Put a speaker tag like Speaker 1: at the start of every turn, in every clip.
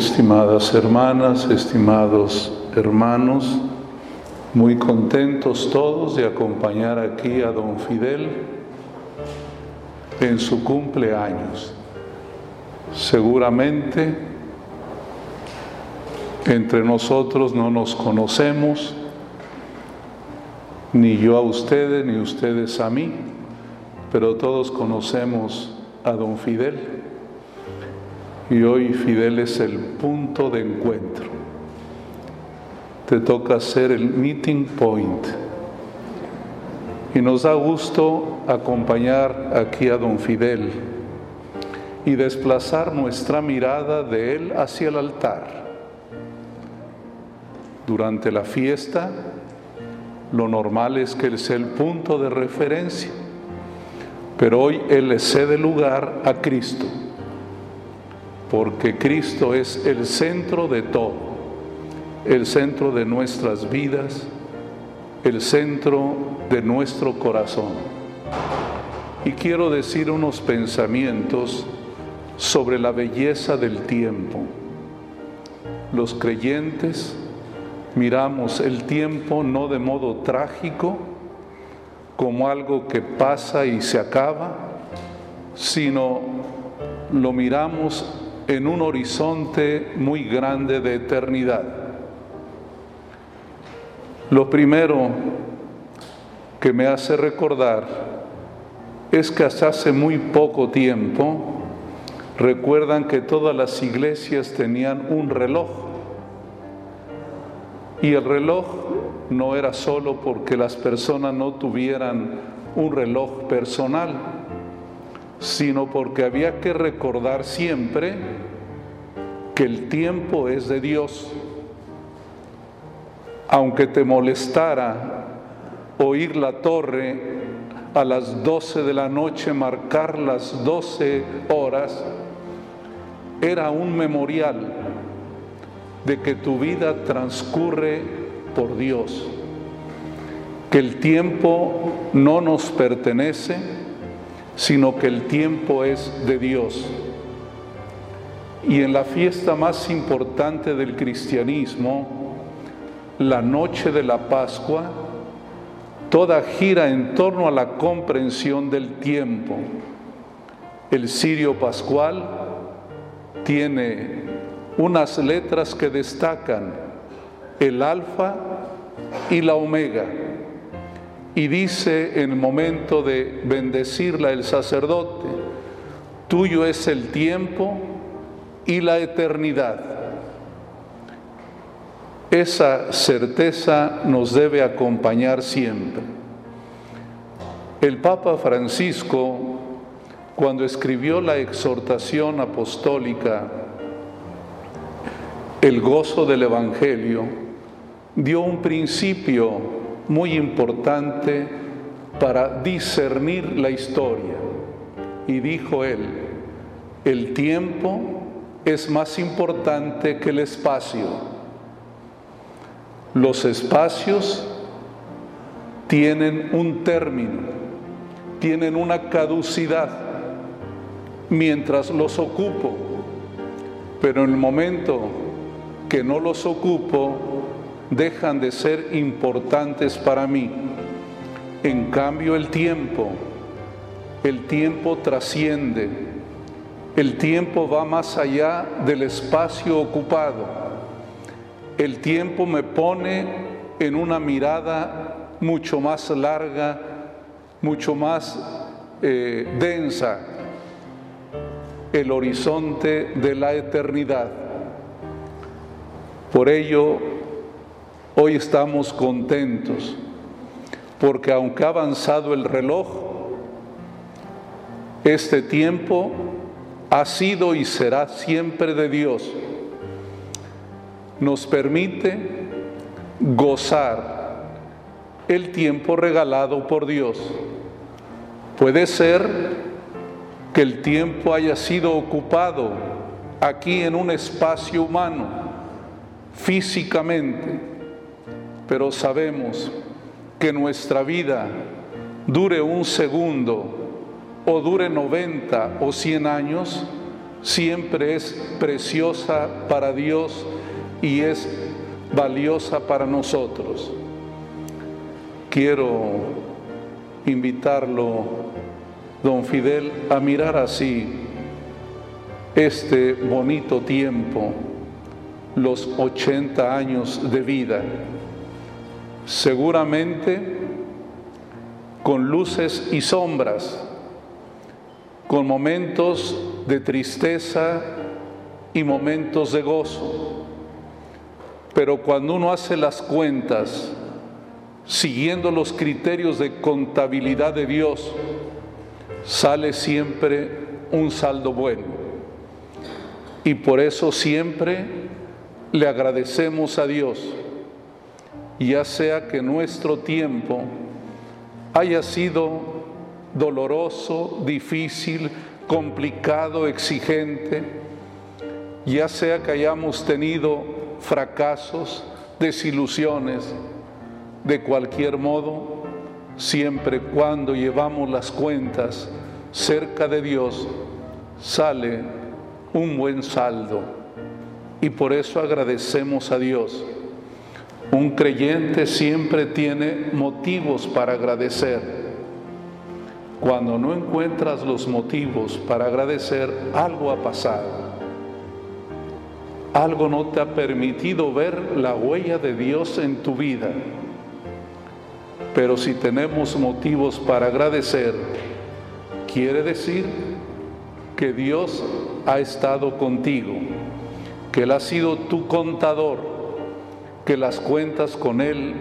Speaker 1: Estimadas hermanas, estimados hermanos, muy contentos todos de acompañar aquí a don Fidel en su cumpleaños. Seguramente entre nosotros no nos conocemos, ni yo a ustedes, ni ustedes a mí, pero todos conocemos a don Fidel y hoy Fidel es el punto de encuentro. Te toca ser el meeting point. Y nos da gusto acompañar aquí a don Fidel y desplazar nuestra mirada de él hacia el altar. Durante la fiesta, lo normal es que él sea el punto de referencia, pero hoy él le cede lugar a Cristo porque Cristo es el centro de todo, el centro de nuestras vidas, el centro de nuestro corazón. Y quiero decir unos pensamientos sobre la belleza del tiempo. Los creyentes miramos el tiempo no de modo trágico, como algo que pasa y se acaba, sino lo miramos en un horizonte muy grande de eternidad. Lo primero que me hace recordar es que hasta hace muy poco tiempo recuerdan que todas las iglesias tenían un reloj. Y el reloj no era solo porque las personas no tuvieran un reloj personal, sino porque había que recordar siempre que el tiempo es de Dios. Aunque te molestara oír la torre a las 12 de la noche marcar las 12 horas, era un memorial de que tu vida transcurre por Dios, que el tiempo no nos pertenece, sino que el tiempo es de Dios. Y en la fiesta más importante del cristianismo, la noche de la Pascua, toda gira en torno a la comprensión del tiempo. El sirio pascual tiene unas letras que destacan el alfa y la omega y dice en el momento de bendecirla el sacerdote, tuyo es el tiempo y la eternidad. Esa certeza nos debe acompañar siempre. El Papa Francisco, cuando escribió la exhortación apostólica, el gozo del Evangelio, dio un principio muy importante para discernir la historia. Y dijo él, el tiempo es más importante que el espacio. Los espacios tienen un término, tienen una caducidad, mientras los ocupo, pero en el momento que no los ocupo, dejan de ser importantes para mí. En cambio el tiempo, el tiempo trasciende, el tiempo va más allá del espacio ocupado, el tiempo me pone en una mirada mucho más larga, mucho más eh, densa, el horizonte de la eternidad. Por ello, Hoy estamos contentos porque aunque ha avanzado el reloj, este tiempo ha sido y será siempre de Dios. Nos permite gozar el tiempo regalado por Dios. Puede ser que el tiempo haya sido ocupado aquí en un espacio humano, físicamente, pero sabemos que nuestra vida dure un segundo o dure 90 o 100 años, siempre es preciosa para Dios y es valiosa para nosotros. Quiero invitarlo, don Fidel, a mirar así este bonito tiempo, los 80 años de vida. Seguramente con luces y sombras, con momentos de tristeza y momentos de gozo. Pero cuando uno hace las cuentas, siguiendo los criterios de contabilidad de Dios, sale siempre un saldo bueno. Y por eso siempre le agradecemos a Dios, ya sea que nuestro tiempo haya sido doloroso, difícil, complicado, exigente, ya sea que hayamos tenido fracasos, desilusiones, de cualquier modo, siempre cuando llevamos las cuentas cerca de Dios, sale un buen saldo. Y por eso agradecemos a Dios. Un creyente siempre tiene motivos para agradecer. Cuando no encuentras los motivos para agradecer, algo ha pasado. Algo no te ha permitido ver la huella de Dios en tu vida. Pero si tenemos motivos para agradecer, quiere decir que Dios ha estado contigo, que Él ha sido tu contador, que las cuentas con Él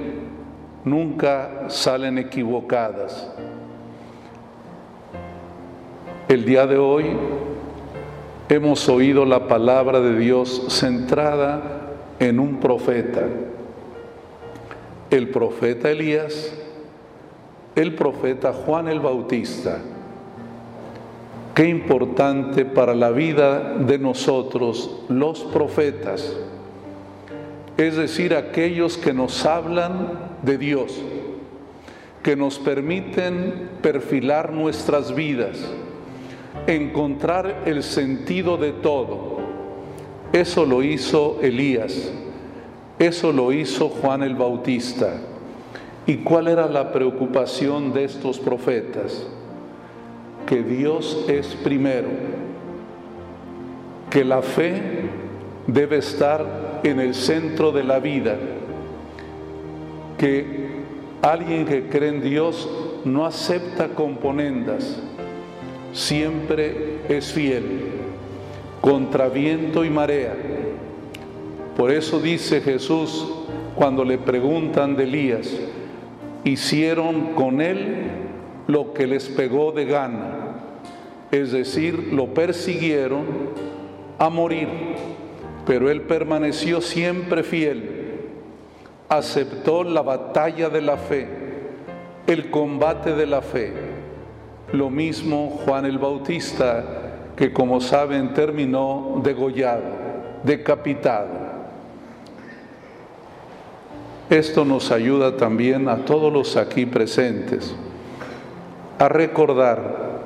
Speaker 1: nunca salen equivocadas. El día de hoy hemos oído la palabra de Dios centrada en un profeta el profeta Elías, el profeta Juan el Bautista. Qué importante para la vida de nosotros los profetas, es decir, aquellos que nos hablan de Dios, que nos permiten perfilar nuestras vidas, encontrar el sentido de todo. Eso lo hizo Elías eso lo hizo Juan el Bautista. ¿Y cuál era la preocupación de estos profetas? Que Dios es primero, que la fe debe estar en el centro de la vida, que alguien que cree en Dios no acepta componendas, siempre es fiel, contra viento y marea. Por eso dice Jesús cuando le preguntan de Elías, hicieron con él lo que les pegó de gana, es decir, lo persiguieron a morir, pero él permaneció siempre fiel, aceptó la batalla de la fe, el combate de la fe. Lo mismo Juan el Bautista, que como saben terminó degollado, decapitado. Esto nos ayuda también a todos los aquí presentes a recordar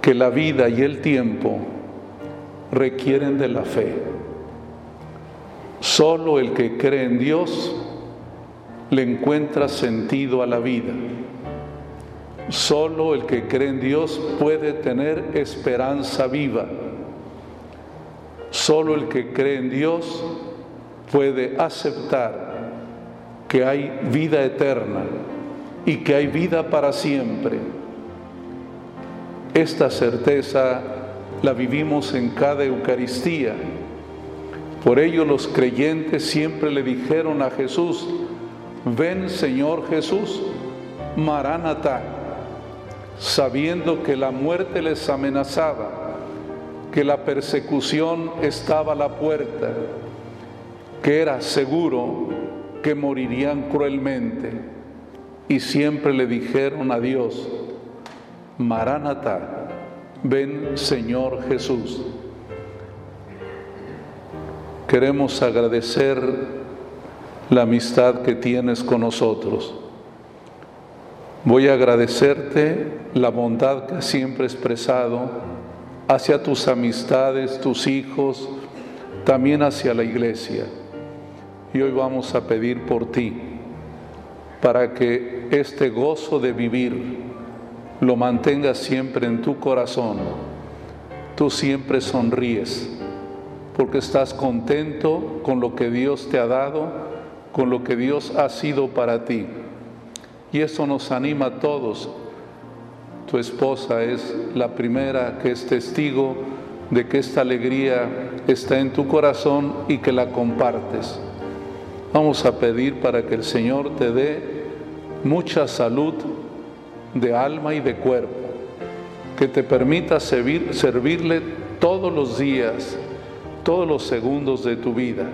Speaker 1: que la vida y el tiempo requieren de la fe. Solo el que cree en Dios le encuentra sentido a la vida. Solo el que cree en Dios puede tener esperanza viva. Solo el que cree en Dios puede aceptar que hay vida eterna y que hay vida para siempre. Esta certeza la vivimos en cada Eucaristía. Por ello los creyentes siempre le dijeron a Jesús, ven Señor Jesús, Maránata, sabiendo que la muerte les amenazaba, que la persecución estaba a la puerta, que era seguro que morirían cruelmente y siempre le dijeron a Dios, Maránata, ven Señor Jesús. Queremos agradecer la amistad que tienes con nosotros. Voy a agradecerte la bondad que siempre he expresado hacia tus amistades, tus hijos, también hacia la iglesia. Y hoy vamos a pedir por ti, para que este gozo de vivir lo mantengas siempre en tu corazón. Tú siempre sonríes, porque estás contento con lo que Dios te ha dado, con lo que Dios ha sido para ti. Y eso nos anima a todos. Tu esposa es la primera que es testigo de que esta alegría está en tu corazón y que la compartes. Vamos a pedir para que el Señor te dé mucha salud de alma y de cuerpo, que te permita servirle todos los días, todos los segundos de tu vida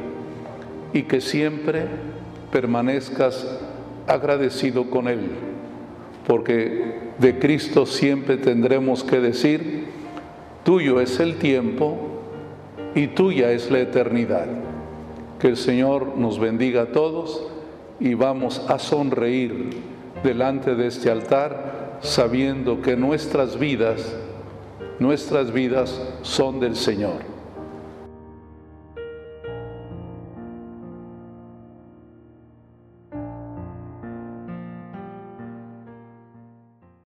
Speaker 1: y que siempre permanezcas agradecido con Él, porque de Cristo siempre tendremos que decir, tuyo es el tiempo y tuya es la eternidad. Que el Señor nos bendiga a todos y vamos a sonreír delante de este altar sabiendo que nuestras vidas, nuestras vidas son del Señor.